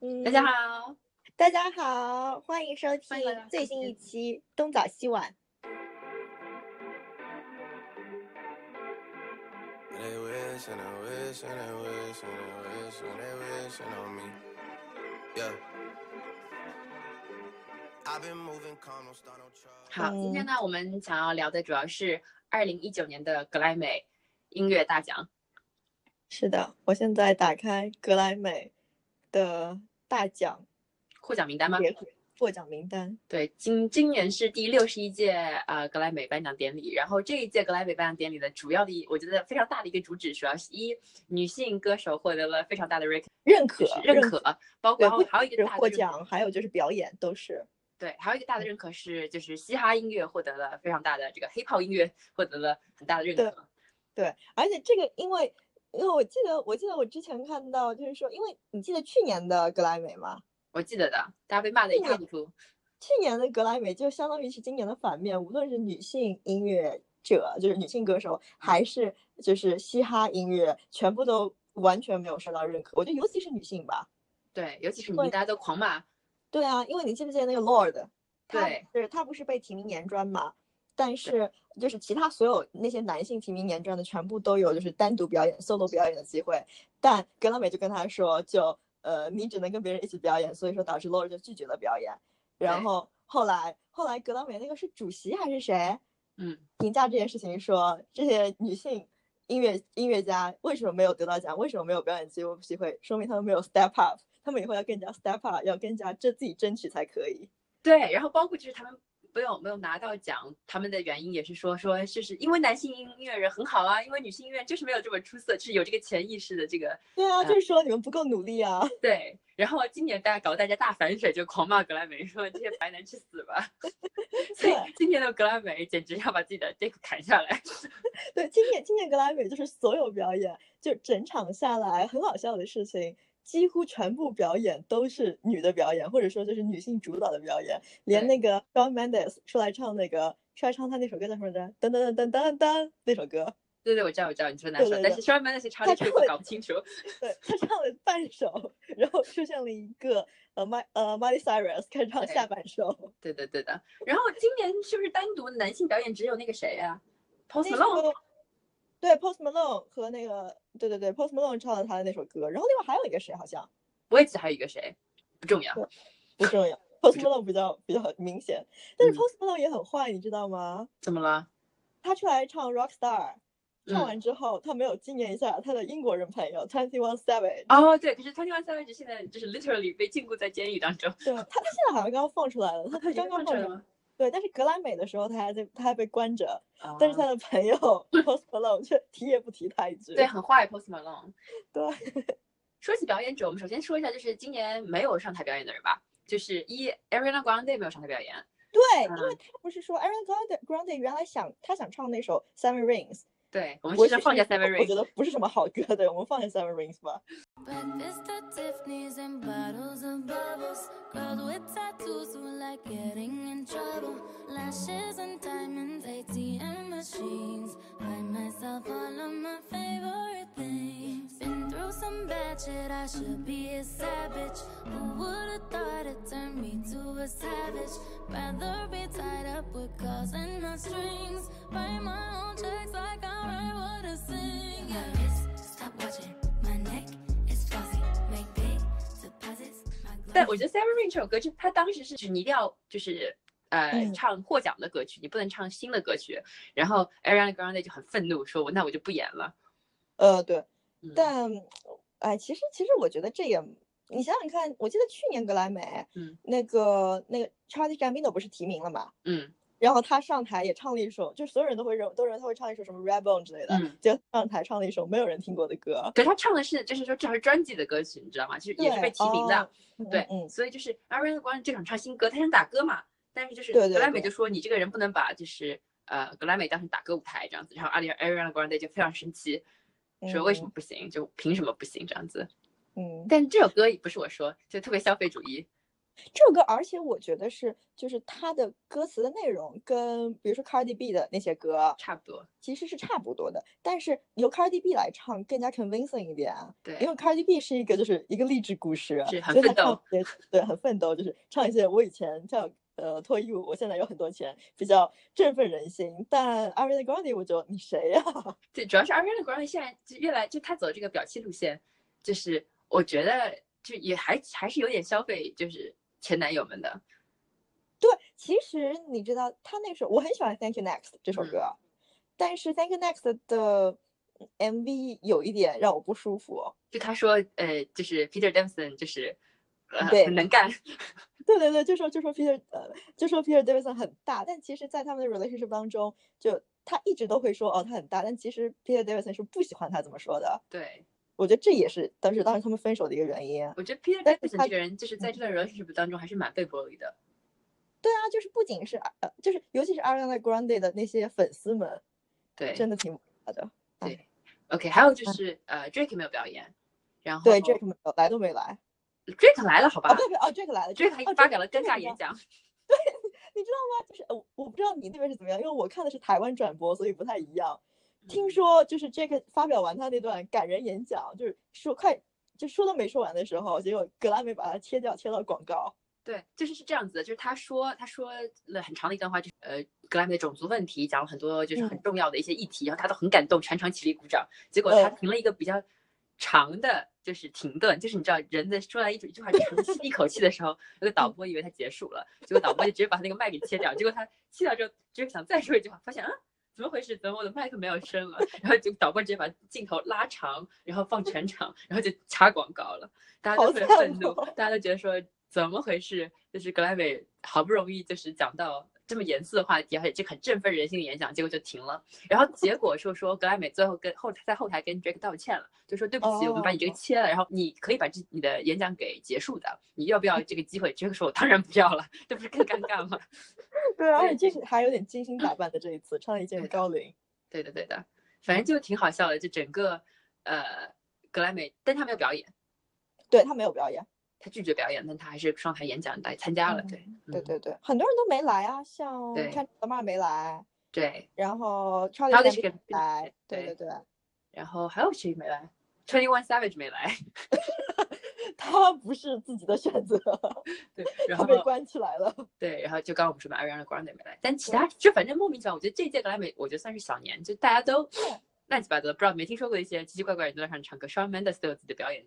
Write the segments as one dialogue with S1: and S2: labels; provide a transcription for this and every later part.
S1: 嗯，
S2: 大家好，
S1: 大家好，欢迎收听最新一期《东早西晚》。
S2: 好，今天呢，我们想要聊的主要是二零一九年的格莱美音乐大奖。
S1: 是的，我现在打开格莱美。的大奖
S2: 获奖名单吗？
S1: 获奖名单。
S2: 对，今今年是第六十一届呃格莱美颁奖典礼，然后这一届格莱美颁奖典礼的主要的一，我觉得非常大的一个主旨，主要是一女性歌手获得了非常大的
S1: 认可
S2: 认可，包
S1: 对，不
S2: 括还有一个大的认可
S1: 奖，还有就是表演都是。
S2: 对，还有一个大的认可是，就是嘻哈音乐获得了非常大的这个 hip hop 音乐获得了很大的认
S1: 对
S2: 可。
S1: 对，而且这个因为因为我记得我记得我之前看到就是说，因为你记得去年的格莱美吗？
S2: 我记得的，大家被骂的一
S1: 去年
S2: 塌糊涂。
S1: 去年的格莱美就相当于是今年的反面，无论是女性音乐者，就是女性歌手，还是就是嘻哈音乐，全部都完全没有受到认可。我觉得尤其是女性吧。
S2: 对，尤其是你
S1: 会
S2: 们大家都狂骂。
S1: 对啊，因为你记不记得那个 Lord，对
S2: 对
S1: 是他不是被提名年专嘛？但是就是其他所有那些男性提名年专的，全部都有就是单独表演、solo 表演的机会，但格莱美就跟他说，就呃你只能跟别人一起表演，所以说导致 Lord 就拒绝了表演。然后后来后来格莱美那个是主席还是谁
S2: 嗯，
S1: 评价这件事情说，这些女性音乐音乐家为什么没有得到奖？为什么没有表演机会机会？说明他们没有 step up，他们以后要更加 step up，要更加这自己争取才可以。
S2: 对，然后包括就是他们没有没有拿到奖，他们的原因也是说说就是因为男性音乐人很好啊，因为女性音乐人就是没有这么出色，就是有这个潜意识的这个
S1: 对啊，
S2: 嗯
S1: 就是说你们不够努力啊。
S2: 对。然后今年大家搞得大家大反水，就狂骂格莱美，说这些白男去死吧。所以今年的格莱美简直要把自己的这个砍下来。
S1: 对，今年今年格莱美就是所有表演，就整场下来很好笑的事情，几乎全部表演都是女的表演，或者说就是女性主导的表演，连那个 Shawn Mendes 出来唱那个出来唱他那首歌叫什么来着？噔噔噔噔噔噔那首歌，
S2: 对对，我知道我知道你说哪首，
S1: 对对对
S2: 但是双班那些唱
S1: 他
S2: 的曲子
S1: 唱的
S2: 搞不清楚。
S1: 对他唱了半首，然后出现了一个呃 My 呃 Miley Cyrus 开始唱下半首，
S2: 对的对的。然后今年是不是单独男性表演只有那个谁呀、Malone？
S1: 首对 Post Malone 和那个对对对 Post Malone 唱了他的那首歌，然后另外还有一个谁好像。
S2: 我也记得还有一个谁，不重要。
S1: 不重要，Post Malone 比较比较明显，但是
S2: 嗯
S1: Post Malone 也很坏，你知道吗？
S2: 怎么了？
S1: 他出来唱 Rockstar，唱
S2: 嗯
S1: 完之后，他没有纪念一下他的英国人朋友 Twenty One Savage。
S2: 哦，对，可是 Twenty One Savage 现在就是 literally 被禁锢在监狱当中。
S1: 对他，他现在好像刚刚放出来了，他
S2: 他
S1: 刚刚放出来。对，但是格莱美的时候他还在，他还被关着，
S2: 啊
S1: 但是他的朋友 Post Malone 却提也不提他一句。
S2: 对很坏 Post Malone。
S1: 对
S2: 说起表演者，我们首先说一下，就是今年没有上台表演的人吧。就是一 Ariana Grande 没有上台表演，
S1: 对，因为
S2: 嗯
S1: 他不是说 Ariana Grande Grande 原来想他想唱那首 Seven Rings，
S2: 对我们
S1: 我其
S2: 其实放下
S1: 实
S2: Seven
S1: 我觉
S2: Rings。
S1: 得不是什么好歌的，我们放下 Seven Rings 吧。
S2: 我觉得 Seven Ring 这首歌，就它当时是指你一定要就是呃、
S1: 嗯。
S2: 唱获奖的歌曲，你不能唱新的歌曲。然后 Ariana Grande 就很愤怒，说我那我就不演了。
S1: 呃，对，
S2: 嗯。
S1: 但哎，其实其实我觉得这也，你想想看，我记得去年格莱美，
S2: 嗯，
S1: 那个那个 Charlie Gambino 不是提名了嘛，
S2: 嗯
S1: 然后他上台也唱了一首，就所有人都会认都认为他会唱一首什么 Redbone 之类的，
S2: 嗯。
S1: 结果上台唱了一首没有人听过的歌，
S2: 可是他唱的是，就是说这是专辑的歌曲，你知道吗？就是也是被提名的。对，
S1: 嗯，
S2: 所以就是 Ariana Grande 这场唱新歌，他想打歌嘛，但是就是
S1: 对对
S2: 格莱美
S1: 对
S2: 就说你这个人不能把就是呃格莱美当成打歌舞台这样子，然后 Ari- Ariana Grande 就非常生气，说为什么不行？就凭什么不行这样子？
S1: 嗯？嗯，
S2: 但这首歌也不是我说，就特别消费主义。
S1: 这首歌，而且我觉得是，就是它的歌词的内容跟比如说 Cardi B 的那些歌
S2: 差不多。
S1: 其实是差不多的，但是由 Cardi B 来唱更加 convincing 一点啊。
S2: 对
S1: 因为 Cardi B 是一个就是一个励志故事，
S2: 是很奋斗
S1: 对，很奋斗，就是唱一些我以前像呃脱衣舞，我现在有很多钱，比较振奋人心。但 Ariana Grande 我就你谁呀、
S2: 对，主要是 Ariana Grande 现在就越来就他走这个表气路线，就是我觉得就也还还是有点消费就是前男友们的。
S1: 对，其实你知道他那首我很喜欢 Thank You Next 这首
S2: 嗯
S1: 歌，但是 Thank You Next 的 MV 有一点让我不舒服。
S2: 就他说，呃，就是 Peter Davidson 就是呃
S1: 对
S2: 很能干，
S1: 对对对，就说就说 Peter 呃，就说 Peter Davidson 很大，但其实，在他们的 relationship 当中，就他一直都会说哦他很大，但其实 Peter Davidson 是不喜欢他这么说的。
S2: 对。
S1: 我觉得这也是当时当时他们分手的一个原因。
S2: 我觉得 Peter
S1: 但是
S2: Davidson
S1: 他
S2: 这个人，就是在这段 relationship 当中还是蛮被剥离的。
S1: 对啊，就是不仅是呃，就是尤其是 Ariana Grande 的那些粉丝们，
S2: 对，
S1: 真的挺好的。
S2: 对。OK，还有就是呃，Drake 没有表演，然后
S1: 对，Drake 没有来都没来。
S2: Drake 来了，好吧
S1: 哦，对对哦，Drake 来了
S2: ，Drake 发表了尴尬演讲。
S1: 对你知道吗？就是我，我不知道你那边是怎么样，因为我看的是台湾转播，所以不太一样。听
S2: 嗯
S1: 说就是 Jack 发表完他那段感人演讲，就是说快就说都没说完的时候，结果格莱美把它切掉，切到广告。
S2: 对，就是是这样子的，就是他说他说了很长的一段话，就是呃格莱美的种族问题，讲了很多就是很
S1: 嗯
S2: 重要的一些议题，然后他都很感动，全场起立鼓掌。结果他
S1: 嗯
S2: 停了一个比较长的，就是停顿，就是你知道人在说完一句一句话长吸一口气的时候，那个导播以为他结束了，结果导播就直接把他那个麦给切掉，结果他切掉之后，就是想再说一句话，发现啊。怎么回事？怎么我的麦克没有声了？然后就导播直接把镜头拉长，然后放全场，然后就插广告了。大家都
S1: 好
S2: 特别愤怒，
S1: 哦
S2: 大家都觉得说怎么回事？就是格莱美好不容易就是讲到这么严肃的话题，而且这很振奋人心的演讲，结果就停了。然后结果说说格莱美最后跟后在后台跟 Drake 道歉了，就说对不起，我们把你这个
S1: 哦
S2: 切了，然后你可以把这你的演讲给结束的，你要不要这个机会？Drake 说我当然不要了，这不是更尴尬吗？
S1: 对，而且
S2: 对
S1: 这是还有点精心打扮的这一次，穿了一件高领。
S2: 对的对的，反正就挺好笑的，就整个呃格莱美，但他没有表演。
S1: 对他没有表演。
S2: 他拒绝表演，但他还是上台演讲来参加了。
S1: 嗯
S2: 对，嗯
S1: 对对对，很多人都没来啊，像
S2: 对
S1: 看德玛没来，
S2: 对。
S1: 然后 Gambino 没来，
S2: 对
S1: 对对对，
S2: 然后还有谁没来？Twenty One Savage 没来。
S1: 他不是自己的选择，
S2: 对，然后
S1: 被关起来了。
S2: 对，然后就刚刚我们说的 Ariana Grande 没来，但其他就反正莫名其妙，我觉得这届格莱美，我觉得算是小年，就大家都乱七八糟，不知道没听说过一些奇奇怪怪人都在上唱歌，Shawn Mendes 都有自己的表演，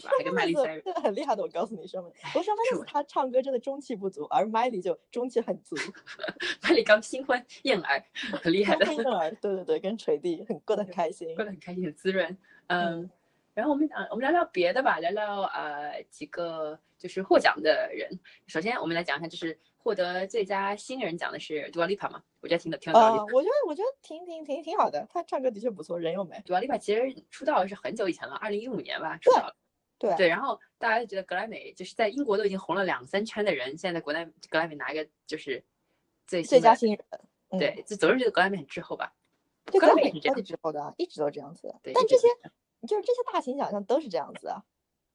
S2: 是吧？还跟 Miley
S1: 这
S2: Cyrus，
S1: 这个很厉害的，我告诉你，说明。不过上
S2: 是
S1: m
S2: 我
S1: 他唱歌真的中气不足，而 Miley 就中气很足，
S2: Miley 刚新婚燕尔，很厉害的，
S1: 跟婴儿，对对对，跟锤弟很过得很开心
S2: 过。得很开心，很滋润。嗯，然后我们讲，我们聊聊别的吧，聊聊呃几个就是获奖的人。首先我们来讲一下，就是获得最佳新人奖的是 Dua Lipa 嘛，我觉得挺的挺有道理
S1: 啊，我觉得我觉得挺挺挺挺好的，他唱歌的确不错，人又美。
S2: Dua Lipa 其实出道是很久以前了，二零一五年吧出道了。
S1: 对
S2: 对，然后大家就觉得格莱美就是在英国都已经红了两三圈的人，现在在国内格莱美拿一个就是最
S1: 最佳新人。嗯，
S2: 对，就总是觉得格莱美很滞后吧。
S1: 对，
S2: 格
S1: 格莱美
S2: 是这样
S1: 滞后的啊，一直都这样子。
S2: 对，
S1: 但这些就是这些大型奖项都是这样子啊。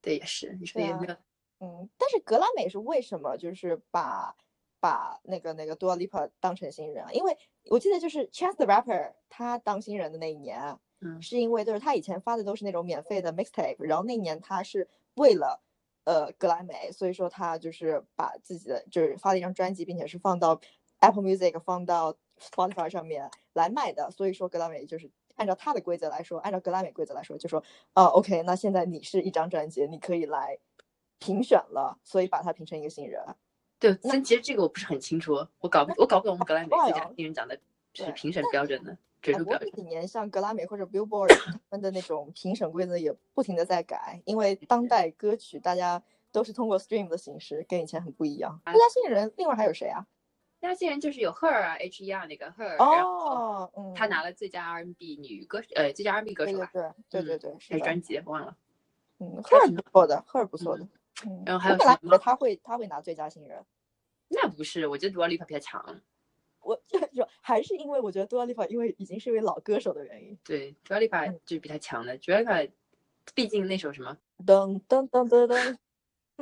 S2: 对也是，你说也没有
S1: 嗯，但是格莱美是为什么就是把把那个那个 Dua Lipa 当成新人啊？因为我记得就是 Chance the Rapper 他当新人的那一年啊，
S2: 嗯
S1: 是因为就是他以前发的都是那种免费的 mixtape，然后那年他是为了呃格莱美，所以说他就是把自己的就是发了一张专辑，并且是放到 Apple Music 放到 Spotify 上面来卖的，所以说格莱美就是按照他的规则来说，按照格莱美规则来说，就说啊 OK，那现在你是一张专辑，你可以来评选了，所以把它评成一个新人。
S2: 对，但其实这个我不是很清楚，我搞不我搞不懂格莱美最佳新人奖的就是评审标准的准
S1: 啊
S2: 入标准。
S1: 这几年像格莱美或者 Billboard 他们的那种评审规则也不停的在改，因为当代歌曲大家都是通过 stream 的形式，跟以前很不一样。最佳新人另外还有谁啊？
S2: 最佳新人就是有 Her 啊，H E R 那个 Her，
S1: 哦，嗯，
S2: 她拿了最佳 R&B 女歌呃最佳 R&B 歌手
S1: 对对
S2: 吧，嗯
S1: 对对对对，是
S2: 专辑忘了。
S1: 嗯，，Her 不错的，，Her 不错的。嗯，
S2: 然后还有
S1: 我本来
S2: 什么
S1: 以为他会他会拿最佳新人，
S2: 那不是，我觉得 Dua Lipa 比较强。
S1: 我就还是因为我觉得 Dua Lipa 因为已经是一位老歌手的原因。
S2: 对，Dua Lipa
S1: 嗯
S2: 就是比他强的。Dua Lipa 毕竟那首什么
S1: 噔噔噔噔噔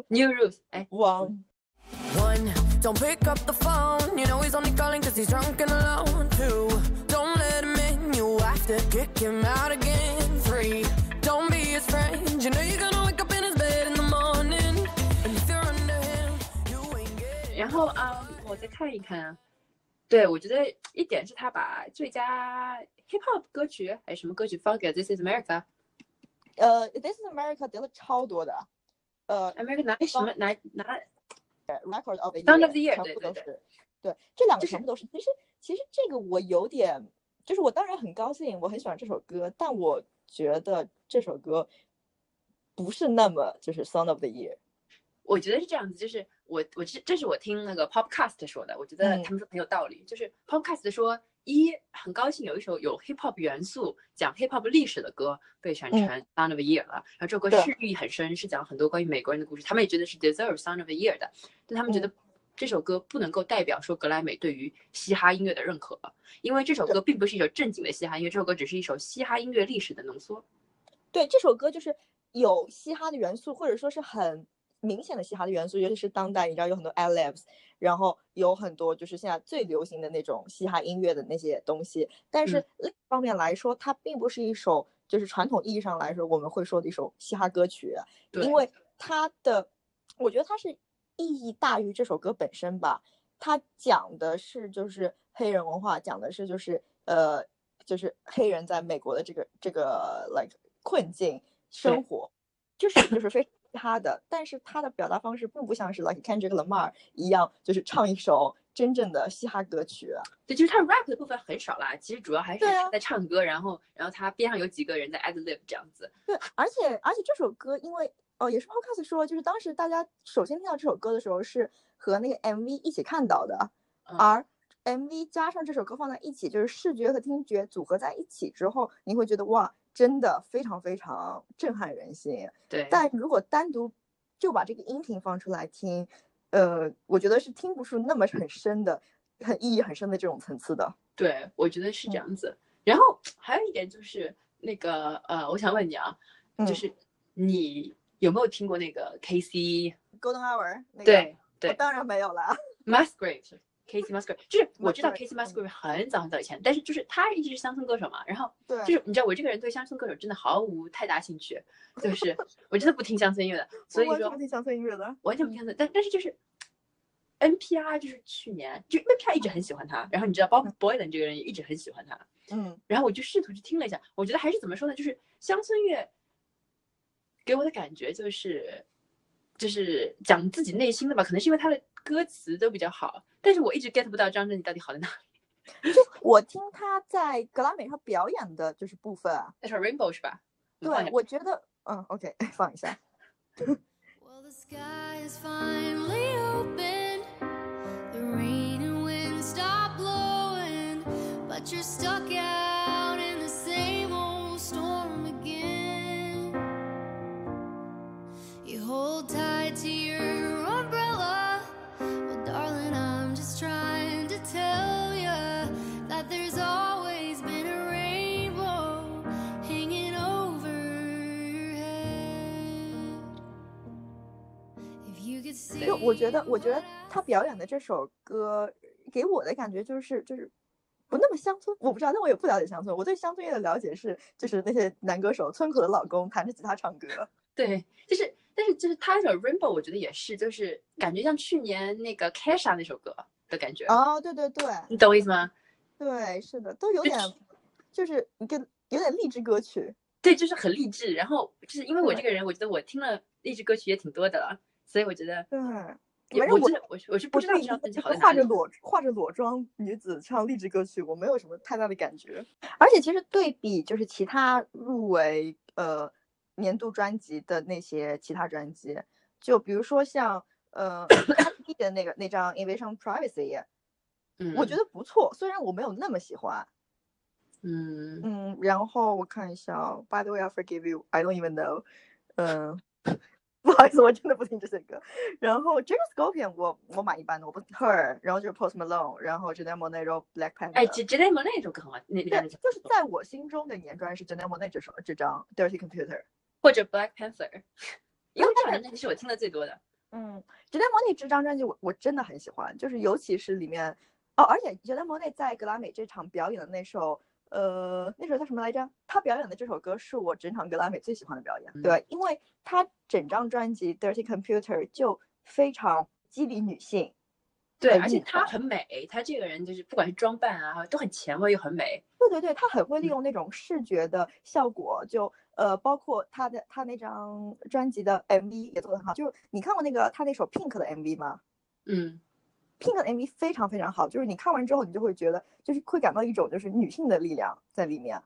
S2: ，New Rules，哎，
S1: 往
S3: One, don't pick up the phone. You know he's only calling cause he's drunk and alone. Two, don't let him in. You have to kick him out again. Three, don't be his friend. You know you're gonna wake up in his bed in the morning. And if you're under him, you ain't getting
S2: 然后啊、嗯我再看一看啊，对我觉得一点是他把最佳 hip hop 歌曲还是什么歌曲发给 This Is America，America
S1: 呃，This is America 得了超多的，呃
S2: 拿什么拿拿
S1: ，Record of the
S2: Sound of the Year，
S1: 全部都是，对，这两个全部都是。其实其实这个我有点，就是我当然很高兴，我很喜欢这首歌，但我觉得这首歌不是那么就是 Sound of the Year。
S2: 我觉得是这样子，就是我我这这是我听那个 Podcast 说的，我觉得
S1: 嗯
S2: 他们说很有道理。就是 Podcast 说，一很高兴有一首有 hip hop 元素、讲 hip hop 历史的歌被选成 Sound of the Year 了。然后这首歌
S1: 是
S2: 寓意很深，是讲很多关于美国人的故事，他们也觉得是 deserve Sound of the Year 的，但他们觉得这首歌不能够代表说格莱美对于嘻哈音乐的认可，因为这首歌并不是一首正经的嘻哈音乐，这首歌只是一首嘻哈音乐历史的浓缩。
S1: 对，这首歌就是有嘻哈的元素，或者说是很明显的嘻哈的元素，尤其是当代，你知道有很多 ad libs，然后有很多就是现在最流行的那种嘻哈音乐的那些东西。但是
S2: 嗯。
S1: 另一方面来说，它并不是一首就是传统意义上来说我们会说的一首嘻哈歌曲，因为它的，我觉得它是意义大于这首歌本身吧。它讲的是就是黑人文化，讲的是就是呃就是黑人在美国的这个这个 like 困境生活，就是就是非常嘻哈的，但是他的表达方式并不像是 like Kendrick Lamar 一样，就是唱一首真正的嘻哈歌曲。
S2: 对，就是他 rap 的部分很少啦，其实主要还是在唱歌，然后然后他边上有几个人在 ad lib 这样子。
S1: 对，而且而且这首歌，因为哦，也是 Podcast 说，就是当时大家首先听到这首歌的时候是和那个 MV 一起看到的，
S2: 嗯
S1: 而 MV 加上这首歌放在一起，就是视觉和听觉组合在一起之后，你会觉得哇，真的非常非常震撼人心。
S2: 对，
S1: 但如果单独就把这个音频放出来听，呃，我觉得是听不出那么很深的、很意义很深的这种层次的。
S2: 对，我觉得是这
S1: 嗯
S2: 样子。然后还有一点就是那个呃，我想问你啊，就
S1: 嗯
S2: 是你有没有听过那个
S1: Casey？Golden Hour，那个、
S2: 对
S1: 我
S2: 对
S1: 当然没有了。
S2: ，Musgrave。Casey Musgrave，就是我知道
S1: 嗯
S2: Musgrave 很早很早以前，但是就是他一直是乡村歌手嘛，然后
S1: 对，
S2: 就是你知道我这个人对乡村歌手真的毫无太大兴趣，就是 我真的不听乡村音乐的，所以说
S1: 不听乡村音乐的。
S2: 完全不听乡村。但但是就是 NPR 就是去年就 NPR 一直很喜欢他，然后你知道 Bob Boylan 这个人也一直很喜欢他，
S1: 嗯
S2: 然后我就试图去听了一下，我觉得还是怎么说呢，就是乡村乐给我的感觉就是就是讲自己内心的吧，可能是因为他的歌词都比较好，但是我一直 get 不到张震你到底好在哪里。
S1: 就我听他在格莱美上表演的就是部分啊，
S2: 那首 Rainbow 是吧？
S1: 对我觉得，嗯，OK，放一下。
S4: Well, the sky is finally open. The rain and wind stop blowing, but you're stuck
S1: 就我觉得，我觉得他表演的这首歌给我的感觉就是就是不那么乡村，我不知道，但我也不了解乡村。我对乡村乐的了解是就是那些男歌手村口的老公弹着吉他唱歌。
S2: 对，就是，但是就是他那首 Rainbow，我觉得也是，就是感觉像去年那个 Kesha 那首歌的感觉，
S1: 哦，对对对
S2: 你懂我意思吗？
S1: 对，是的，都有点就是一个有点励志歌曲。
S2: 对，就是很励志。然后就是因为我这个人，我觉得我听了励志歌曲也挺多的了，所以我觉得
S1: 对，反正我
S2: 我我是不知道
S1: 化着裸化着裸妆女子唱励志歌曲，我没有什么太大的感觉。而且其实对比就是其他入围呃年度专辑的那些其他专辑，就比如说像呃 B 的那个那张 Invasion Privacy，
S2: 嗯，
S1: 我觉得不错，虽然我没有那么喜欢。
S2: 嗯，
S1: 嗯，然后我看一下哦，By the way, I forgive you, I don't even know。嗯，不好意思，我真的不听这些歌。然后 James Scorpion 我我蛮一般的，我不 Her，然后就是 Post Malone，然后 Janelle Monáe、Black Panther。
S2: 哎，杰杰雷蒙那首歌很好，那那
S1: 就是在我心中的年专是 Janelle Monáe 这首这张 Dirty Computer。
S2: 或者 Black Panther，因为这两张专辑是我听的最多的。
S1: 嗯，《Janelle Monáe》这张专辑我我真的很喜欢，就是尤其是里面哦，而且 Janelle Monáe 在格莱美这场表演的那首。呃，那首叫什么来着？他表演的这首歌是我整场格莱美最喜欢的表演，
S2: 嗯
S1: 对，因为他整张专辑《Dirty Computer》就非常激励女性，
S2: 对，而且她很美，她这个人就是不管是装扮啊，都很前卫又很美。
S1: 对对对，他很会利
S2: 嗯
S1: 用那种视觉的效果，就呃，包括他的他那张专辑的 MV 也做得很好。就是你看过那个他那首 Pink 的 MV 吗
S2: 嗯，
S1: ？Pink 的 MV 非常非常好，就是你看完之后，你就会觉得就是会感到一种就是女性的力量在里面，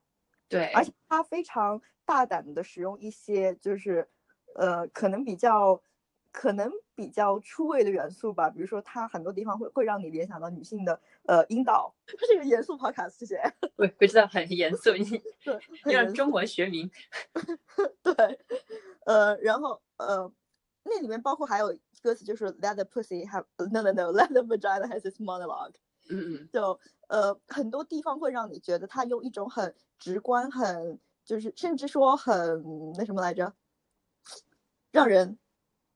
S2: 对，
S1: 而且她非常大胆的使用一些就是呃可能比较可能比较出位的元素吧，比如说它很多地方会会让你联想到女性的呃阴道。这是一个严肃 podcast，谢谢。
S2: 我不知道很严肃，你
S1: 对，
S2: 要让中文学名。
S1: 对，呃，然后呃，那里面包括还有歌词就是 Let the pussy have no no no Let the vagina has its monologue，
S2: 嗯嗯，
S1: 就呃很多地方会让你觉得他用一种很直观、很就是甚至说很那什么来着，让人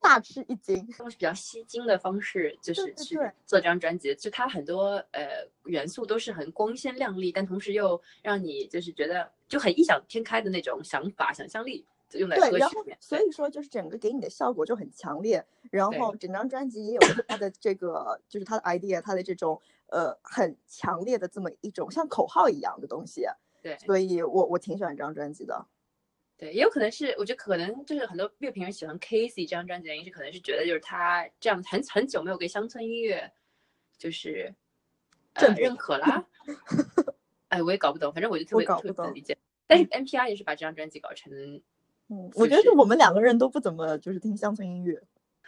S1: 大吃一惊。
S2: 用比较吸睛的方式，就是去做这张专辑。就它很多呃元素都是很光鲜亮丽，但同时又让你就是觉得就很异想天开的那种想法、想象力，就用在歌
S1: 对，然后
S2: 曲里面。
S1: 所以说就是整个给你的效果就很强烈，然后整张专辑也有它的这个就是它的 idea，它的这种呃很强烈的这么一种像口号一样的东西，
S2: 对
S1: 所以我我挺喜欢这张专辑的。
S2: 对，也有可能是，我觉得可能就是很多乐评人喜欢 Casey 这张专辑的原因是，可能是觉得就是他这样很很久没有给乡村音乐就是呃
S1: 证明
S2: 认可啦。哎，我也搞不懂，反正我就特别
S1: 搞不懂
S2: 别不能理解。但是 NPR 也是把这张专辑搞成
S1: 嗯，我觉得是
S2: 是
S1: 我们两个人都不怎么就是听乡村音乐。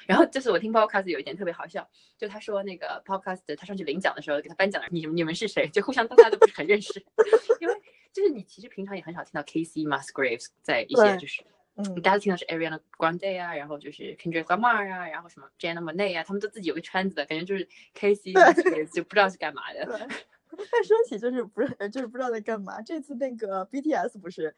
S2: 然后就是我听 podcast 有一点特别好笑，就他说那个 podcast 他上去领奖的时候给他颁奖的你们你们是谁？就互相大家都不是很认识，因为就是你其实平常也很少听到 Casey Musgraves 在一些就是
S1: 嗯，
S2: 大家听到是 Ariana Grande 啊，然后就是 Kendrick Lamar 啊，然后什么 Jenna Monáe 啊，他们都自己有个圈子的感觉，就是 Casey
S1: 对
S2: Musgraves 就不知道是干嘛的。
S1: 但说起就是不是呃就是不知道在干嘛，这次那个 BTS 不是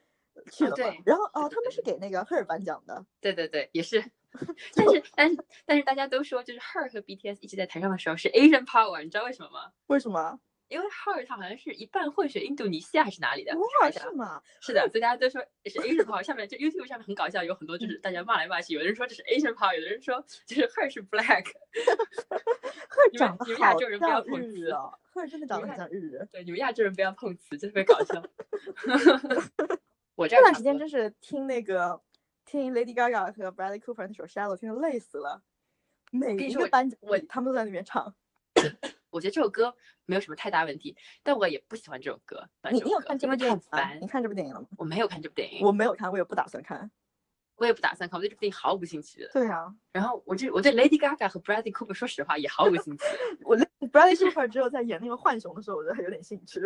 S1: 去了吗？
S2: 哦对
S1: 然后哦，他们是给那个赫尔颁奖的。
S2: 对对对，也是。但是但是但是大家都说，就是 Her 和 BTS 一起在台上的时候是 Asian Power，你知道为什么吗？
S1: 为什么？
S2: 因为 Her 他好像是一半混血印度尼西亚还是哪里的？查
S1: 哇，是吗？
S2: 是的，所以大家都说是 Asian Power。下面就 YouTube 上面很搞笑，有很多就是大家骂来骂去，有的人说这是 Asian Power，有的人说就是 Her 是 Black。
S1: 赫尔
S2: 你们
S1: 长
S2: 们亚
S1: 好
S2: 洲人不要
S1: 像
S2: 碰瓷
S1: 日哦，赫尔真的长得很像日人。
S2: 对，你们亚洲人不要碰瓷，就特别搞笑。我这
S1: 这段时间真是听那个听 Lady Gaga 和 Bradley Cooper 那首《Shallow》，听的累死了。每一个颁奖
S2: 我
S1: 他们都在那边唱。
S2: 我觉得这首歌没有什么太大问题，但我也不喜欢这首歌。
S1: 你你有看这部电影吗？
S2: 烦
S1: 你。看这部电影了吗？
S2: 我没有看这部电影，
S1: 我没有看，我也不打算看。
S2: 我也不打算看，我对这部电影毫无兴趣的。
S1: 对啊，
S2: 然后我这我对 Lady Gaga 和 Bradley Cooper 说实话也毫无兴趣。
S1: 我 Bradley Cooper 只有在演那个浣熊的时候，我觉得还有点兴趣。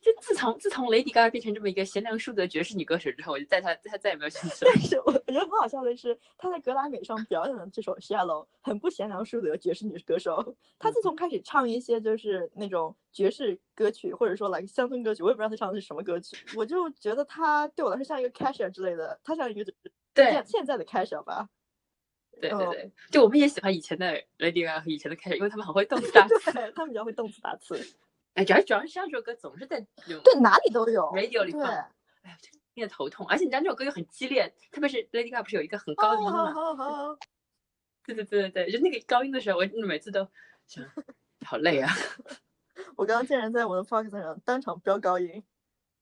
S2: 就自从自从 Lady Gaga 变成这么一个贤良淑德爵士女歌手之后，我就在她她再也没有兴趣了
S1: 但。是我我觉得很好笑的是，她在格莱美上表演的这首《Shallow》很不贤良淑德爵士女歌手。她自从开始唱一些就是那种爵士歌曲，或者说来乡村歌曲，我也不知道她唱的是什么歌曲，我就觉得她对我来说像一个 Casher 之类的，她像一个就是
S2: 对
S1: 现现在的 Kesha 吧。嗯
S2: 对对对，就我们也喜欢以前的 Lady Gaga 和以前的 Casher，因为他们很会动词 打词。
S1: 对，他们比较会动词打词，
S2: 哎，主要主要是这首歌总是在用
S1: 对，哪里都有
S2: radio 里
S1: 对，
S2: 放，哎呀，这听得头痛。而且你知道这首歌又很激烈，特别是 Lady Gaga 不是有一个很高的音
S1: 好
S2: 吗？
S1: 好好，
S2: 对对对对对，就那个高音的时候，我每次都想，好累啊。
S1: 我刚刚竟然在我的 Fox 上当场飙高音。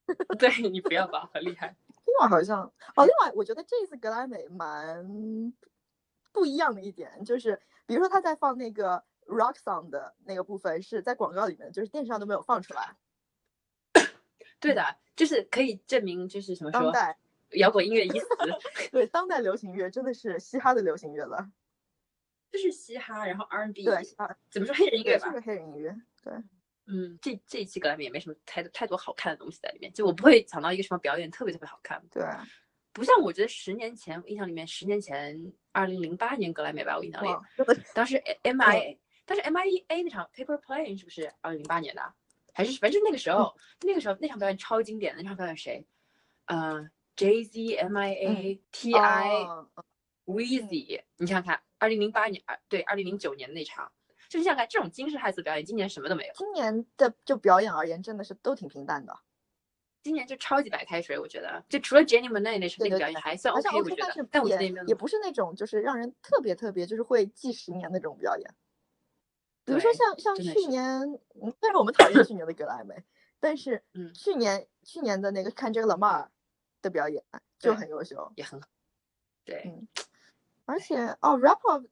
S2: 对你不要吧，很厉害。
S1: 另外好像哦，另外我觉得这一次格莱美蛮不一样的一点，就是比如说他在放那个 rock song 的那个部分是在广告里面，就是电视上都没有放出来。
S2: 对的，就是可以证明，就是什么说，
S1: 当代
S2: 摇滚音乐已死，
S1: 对当代流行乐真的是嘻哈的流行乐了，
S2: 就是嘻哈，然后 R&B，
S1: 对，
S2: 怎么说黑人音乐吧
S1: 就是。个黑人音乐，对，
S2: 嗯，这这一期格莱美也没什么太多太多好看的东西在里面，就我不会想到一个什么表演特别特别好看，
S1: 对，
S2: 不像我觉得十年前，印象里面十年前，二零零八年格莱美吧，我印象里当时 M I，当时 M I A 那场 Paper Plane 是不是二零零八年的啊？还是反正就那个时候，那个时候那场表演超经典的，那场表演谁？呃，Jay Z、M I A、T I，
S1: 哦
S2: Weezy，你想想看，二零零八年，二对二零零九年的那场，就你想想看这种惊世骇俗表演，今年什么都没有，
S1: 今年的就表演而言，真的是都挺平淡的。
S2: 今年就超级白开水，我觉得，就除了 Jenny Monae 那场表演还算 OK，我觉得
S1: 但是，
S2: 但我觉得
S1: 也
S2: 也
S1: 不是那种就是让人特别特别就是会记十年的这种表演。比如说像像去年，嗯虽然我们讨厌去年的格莱美，但是
S2: 嗯。
S1: 去年去年的那个看这个 Lamar 的表演就很优秀，
S2: 也很好，对，
S1: 嗯。而且哦，Rap of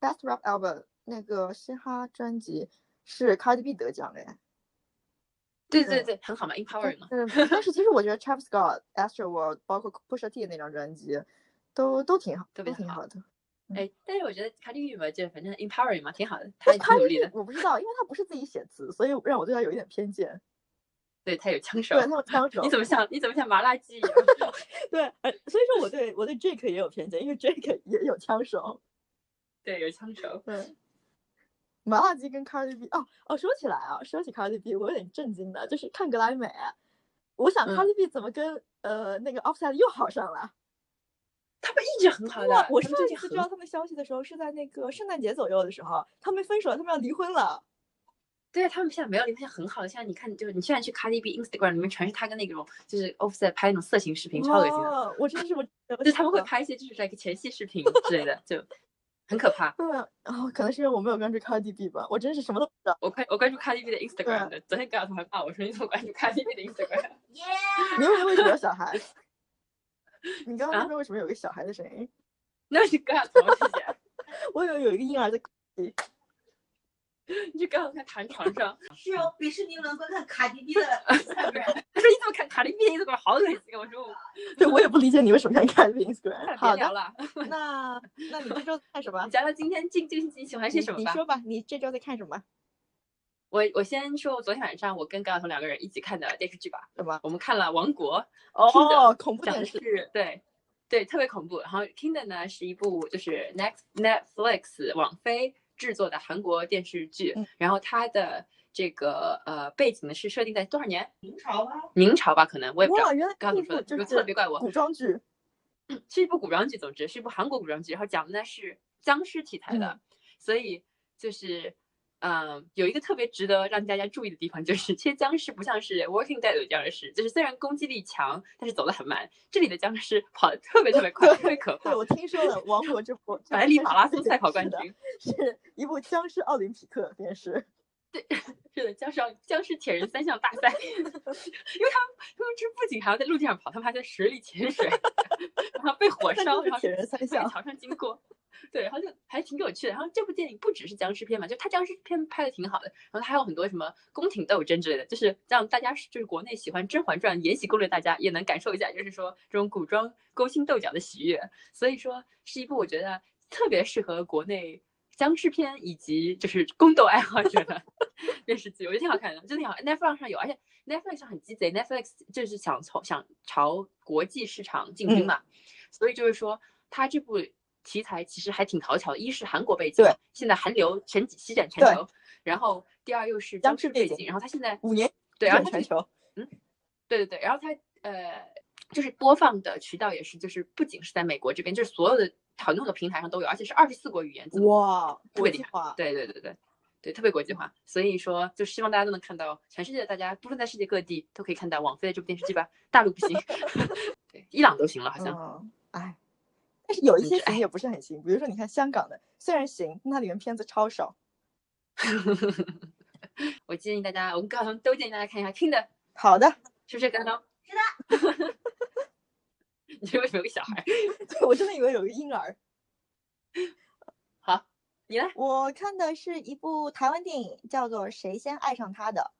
S1: Best Rap Album 那个嘻哈专辑是 Cardi B 得奖哎，对
S2: 对对对，很好嘛，empowering 嘛，
S1: 嗯，但是其实我觉得 Travis Scott、Astro World 包括 Pusha T 那张专辑都都挺好，都挺好的。
S2: 哎，但是我觉得 Cardi B 嘛，就反正 empowering 嘛，挺好的，他努力的，
S1: 我不知道，因为他不是自己写词，所以让我对他有一点偏见。
S2: 对他有枪手
S1: 对，，他有枪手
S2: 你。怎么像你怎么像麻辣鸡一样？
S1: 对，呃所以说我对我对 Drake 也有偏见，因为 Drake 也有枪手。
S2: 对，有枪手，
S1: 对，麻辣鸡跟 Cardi B 哦哦，说起来啊，说起 Cardi B，我有点震惊的，就是看格莱美，我想
S2: 嗯
S1: Cardi B 怎么跟、呃那个 Offset 又好上了？
S2: 他们一直很好的
S1: 哇，，我上一次知道他们消息的时候是在那个圣诞节左右的时候，他们分手了，他们要离婚了。
S2: 对他们现在没有离婚，现在很好的。现在你看，就是你现在去 Cardi B Instagram 里面全是他跟那种就是 Offset 拍那种色情视频，超恶心的。
S1: 我真的是我，
S2: 就是他们会拍一些就是 like 前戏视频之类的，就很可怕。
S1: 对，然后可能是因为我没有关注 Cardi B 吧，我真是什么都不知道。
S2: 我关我关注 Cardi B 的 Instagram 的，昨天高晓彤还骂我说你怎么关注 Cardi B 的 Instagram？
S1: 你为为什么有小孩？你刚刚
S2: 啊
S1: 那边为什么有个小孩的声音？
S2: 那是高晓彤，谢谢。
S1: 我以为有一个婴儿在哭泣。
S2: 你就高晓彤躺床上，
S5: 是哦，迪士尼能观看卡迪迪的 Instagram，
S2: 他说你怎么看 Cardi B 的 Instagram 好恶心啊！我说我
S1: 对我也不理解你为什么看 Cardi B Instagram。
S2: 别
S1: 好的，
S2: 聊了，
S1: 那那你这周在看什么
S2: 你？讲讲今天这这个星期喜欢些什么吧？
S1: 你说吧，你这周在看什么？
S2: 我我先说，昨天晚上我跟高晓彤两个人一起看的电视剧吧。
S1: 对吧？
S2: 我们看了《王国》，
S1: 哦
S2: Kingdom，
S1: 恐怖
S2: 讲的
S1: 电视。
S2: 是对对特别恐怖。然后《Kingdom》呢是一部就是 Next Netflix 网飞制作的韩国电视剧，
S1: 嗯
S2: 然后它的这个呃背景呢是设定在多少年？
S5: 明朝吗？
S2: 明朝吧，可能我也不知道
S1: 哇，。原来这
S2: 刚刚说的，就
S1: 部就是
S2: 特别怪我，
S1: 古装剧。
S2: 是一部古装剧，总之是一部韩国古装剧，然后讲的呢是僵尸题材的，
S1: 嗯
S2: 所以就是。嗯，有一个特别值得让大家注意的地方，就是其实僵尸不像是 working Dead 的僵尸，就是虽然攻击力强，但是走得很慢。这里的僵尸跑得特别特别快，特别可怕
S1: 对，。我听说了，《王国》这部这
S2: 百里马拉松赛跑冠军，
S1: 是一部僵尸奥林匹克电视。
S2: 对 是的，僵尸奥僵尸铁人三项大赛，因为他们他们这不仅还要在陆地上跑，他们还在水里潜水，然后被火烧，然后
S1: 铁人三
S2: 在
S1: 项。
S2: 桥上经过，对，然后就还挺有趣的。然后这部电影不只是僵尸片嘛，就它僵尸片拍的挺好的，然后它还有很多什么宫廷斗争之类的，就是让大家就是国内喜欢《甄嬛传》《延禧攻略》大家也能感受一下，就是说这种古装勾心斗角的喜悦。所以说是一部我觉得特别适合国内僵尸片以及就是宫斗爱好者的 电视剧，我觉得挺好看的，真的挺好看。Netflix 上有，而且 Netflix 上很鸡贼，Netflix 就是想从想朝国际市场进军
S1: 嗯
S2: 嘛，所以就是说它这部题材其实还挺讨巧的。一是韩国背景
S1: 对，
S2: 现在韩流全席卷全球，然后第二又是僵
S1: 僵尸背景
S2: 然后它现在
S1: 五年
S2: 对，然后
S1: 全球。
S2: 嗯对对对，然后它呃，就是播放的渠道也是，就是不仅是在美国这边，就是所有的很多的平台上都有，而且是二十四国语言。
S1: 哇，国际化。
S2: 对对对对对，特别国际化。所以说，就希望大家都能看到，全世界的大家，不论在世界各地都可以看到网飞的这部电视剧吧。大陆不行，对，伊朗都行了，好像。
S1: 嗯，哎，但是有一些哎也不是很行，比如说你看香港的，虽然行，但它里面片子超少。
S2: 我建议大家，我跟高晓彤都建议大家看一下，听的
S1: 好的，
S2: 是不是高晓彤？是的。你这为什么有个小孩？
S1: 对我真的以为有个婴儿。
S2: 好，你来？
S1: 我看的是一部台湾电影，叫做《谁先爱上他的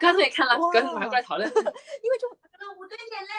S2: 高晓彤也看了，
S1: 哇
S2: 高晓彤马上过来讨论。》，
S1: 因为这。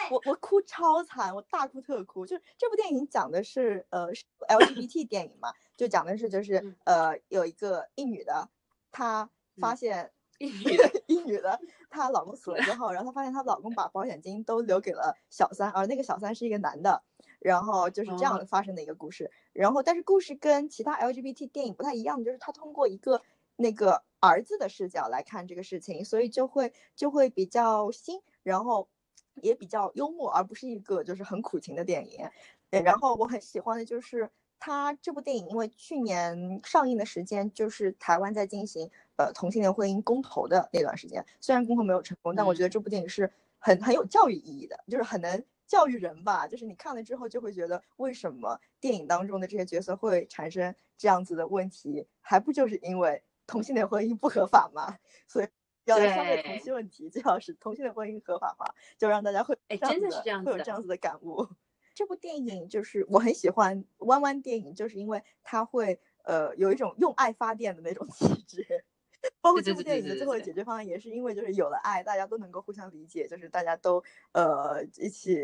S1: 我我哭超惨，我大哭特哭。就是这部电影讲的是呃是 LGBT 电影嘛，就讲的是就是
S2: 嗯
S1: 呃有一个一女的，她发
S2: 嗯
S1: 现
S2: 一女的，
S1: 一女的，她老公死了之后，然后她发现她老公把保险金都留给了小三，而那个小三是一个男的，然后就是这样
S2: 哦
S1: 发生的一个故事。然后，但是故事跟其他 LGBT 电影不太一样，就是它通过一个那个儿子的视角来看这个事情，所以就会就会比较新，然后也比较幽默，而不是一个就是很苦情的电影。对，然后我很喜欢的就是他这部电影，因为去年上映的时间就是台湾在进行呃同性恋婚姻公投的那段时间，虽然公投没有成功，但我觉得这部电影是很很有教育意义的，就是很能教育人吧。就是你看了之后就会觉得，为什么电影当中的这些角色会产生这样子的问题，还不就是因为同性恋婚姻不合法吗？所以 要来消灭同性问题，最好是同性恋婚姻合法化，就让大家会有
S2: 哎真的是这样子
S1: 会有这样子的感悟。这部电影就是我很喜欢弯弯电影，就是因为它会呃有一种用爱发电的那种气质。包括这部
S2: 对对对
S1: 电影的最后的
S2: 对对对
S1: 解决方案也是因为就是有了爱，大家都能够互相理解，就是大家都呃一起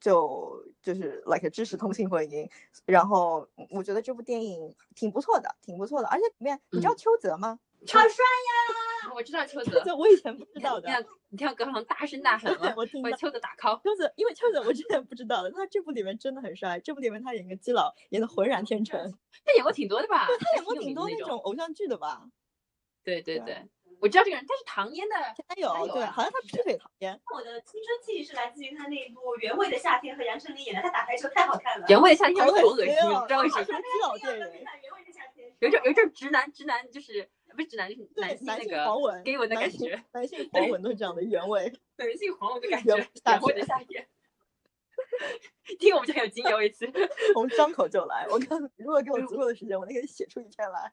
S1: 就就是 like 支持同性婚姻。然后嗯我觉得这部电影挺不错的，挺不错的，而且里面你知道
S2: 嗯
S1: 邱泽吗？
S5: 超帅呀
S2: 我知道邱
S1: 邱
S2: 泽，
S1: 泽我以前不知道的，
S2: 看你听到葛航大声呐 喊了，
S1: 我听到
S2: 为邱泽打 call。
S1: 邱泽，因为邱泽我之前不知道的，他这部里面真的很帅，这部里面他演个基佬演的浑然天成，
S2: 他演过挺多的吧？
S1: 他演过挺多那种偶像剧的吧？对
S2: 对对对，我知道这个人，他是唐嫣的。
S1: 前男友对，好像他劈腿唐嫣，
S5: 我的青春记忆是来自于他那一部《原味的夏天》和杨丞琳演的，他打台球太好看了。
S2: 原味的夏天
S1: 好
S2: 好恶心，
S1: 哦
S2: 不知道为什么。
S1: 什么基佬电影？
S5: 原味的夏天。
S2: 有一种有一种直男直男就是不是直男就是
S1: 对
S2: 男，性那个
S1: 黄文，
S2: 给我的感觉，
S1: 男性黄文都是这样的原味。
S2: 男性黄文的感
S1: 原
S2: 觉原味的夏天。听我们就很有经有一次，
S1: 我们张口就来。我告诉你，如果给我足够的时间，我能给你写出一篇来。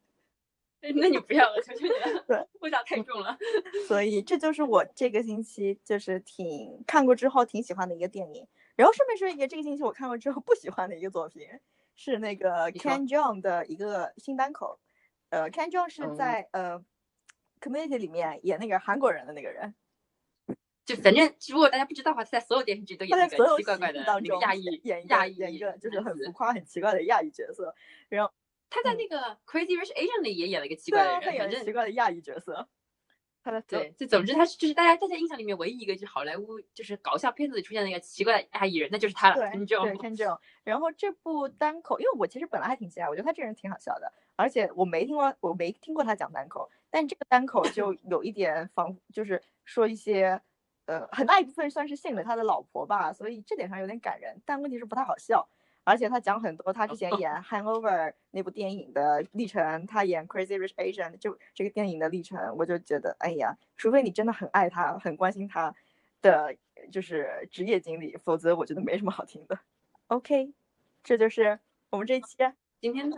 S2: 那你不要了，求求你了，
S1: 对，
S2: 味道太重了。
S1: 所以这就是我这个星期就是挺看过之后挺喜欢的一个电影。然后顺便说一个，这个星期我看过之后不喜欢的一个作品，是那个 Ken Jeong 的一个新单口。呃，Ken Jeong 是
S2: 哦
S1: 在、呃 Community 里面演那个韩国人的那个人，
S2: 就反正如果大家不知道的话，他在所有电视剧都演那
S1: 他在所有
S2: 个奇怪怪的
S1: 当中
S2: 那个亚裔
S1: 演一
S2: 亚裔
S1: 个演一个就是很浮夸、很奇怪的亚裔角色。然后
S2: 他在那个 Crazy Rich Asian 里也演了一个奇怪的人，
S1: 他演了奇怪的亚裔角色。他的
S2: 对，就总之他是就是大家大家印象里面唯一一个就是好莱坞就是搞笑片子里出现的那个奇怪的亚裔人，那就是他了，
S1: 对对
S2: 你知道吗？
S1: 然后这部单口，因为我其实本来还挺期待，我觉得他这人挺好笑的，而且我没听过我没听过他讲单口，但这个单口就 有一点仿，就是说一些呃很大一部分算是信了他的老婆吧，所以这点上有点感人，但问题是不太好笑。而且他讲很多他之前 演《Hangover》那部电影的历程，他演《Crazy Rich Asian》就这个电影的历程，我就觉得，哎呀，除非你真的很爱他，很关心他的就是职业经历，否则我觉得没什么好听的。OK，这就是我们这一期。
S2: 今天的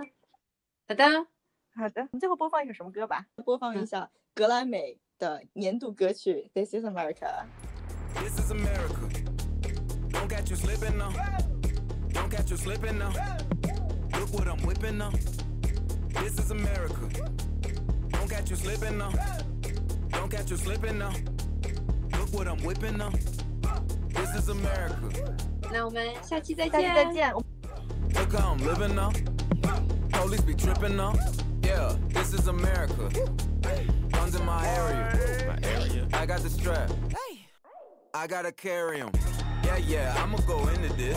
S2: 好的，
S1: 好的，我们最后播放一首什么歌吧？播放一下格莱美的年度歌曲《This Is America》。
S6: This is America. Don't catch you slipping now. Don't catch you slipping now. Look what I'm whipping now. This is America. Don't catch you slipping now. Don't catch you slipping now. Look what I'm whipping now. This is America.
S2: 那我们下期再
S1: 下期
S2: 见，
S1: 再见。
S6: Look how I'm living now. Police be tripping now. Yeah, this is America. Guns in my area. My area. I got the strap. I gotta carry 'em. Yeah, yeah, I'ma go into this.